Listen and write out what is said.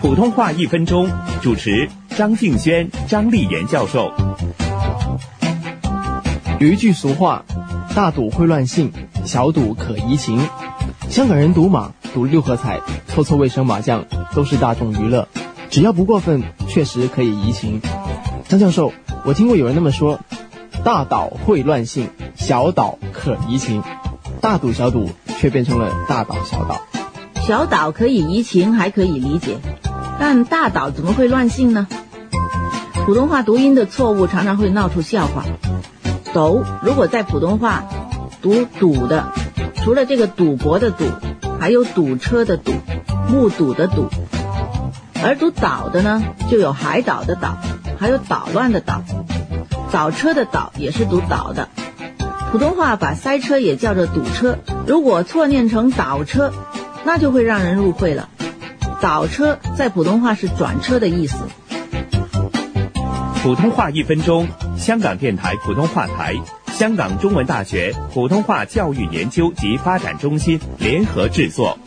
普通话一分钟，主持张敬轩、张丽妍教授。有一句俗话：“大赌会乱性，小赌可怡情。”香港人赌马、赌六合彩、搓搓卫生麻将都是大众娱乐，只要不过分，确实可以怡情。张教授，我听过有人那么说：“大岛会乱性，小岛可怡情。”大赌小赌却变成了大岛小岛。小岛可以怡情，还可以理解，但大岛怎么会乱性呢？普通话读音的错误常常会闹出笑话。斗如果在普通话读赌的，除了这个赌博的赌，还有堵车的堵，目睹的堵；而读岛的呢，就有海岛的岛，还有捣乱的捣。倒车的倒也是读岛的。普通话把塞车也叫做堵车，如果错念成倒车。那就会让人误会了。倒车在普通话是转车的意思。普通话一分钟，香港电台普通话台、香港中文大学普通话教育研究及发展中心联合制作。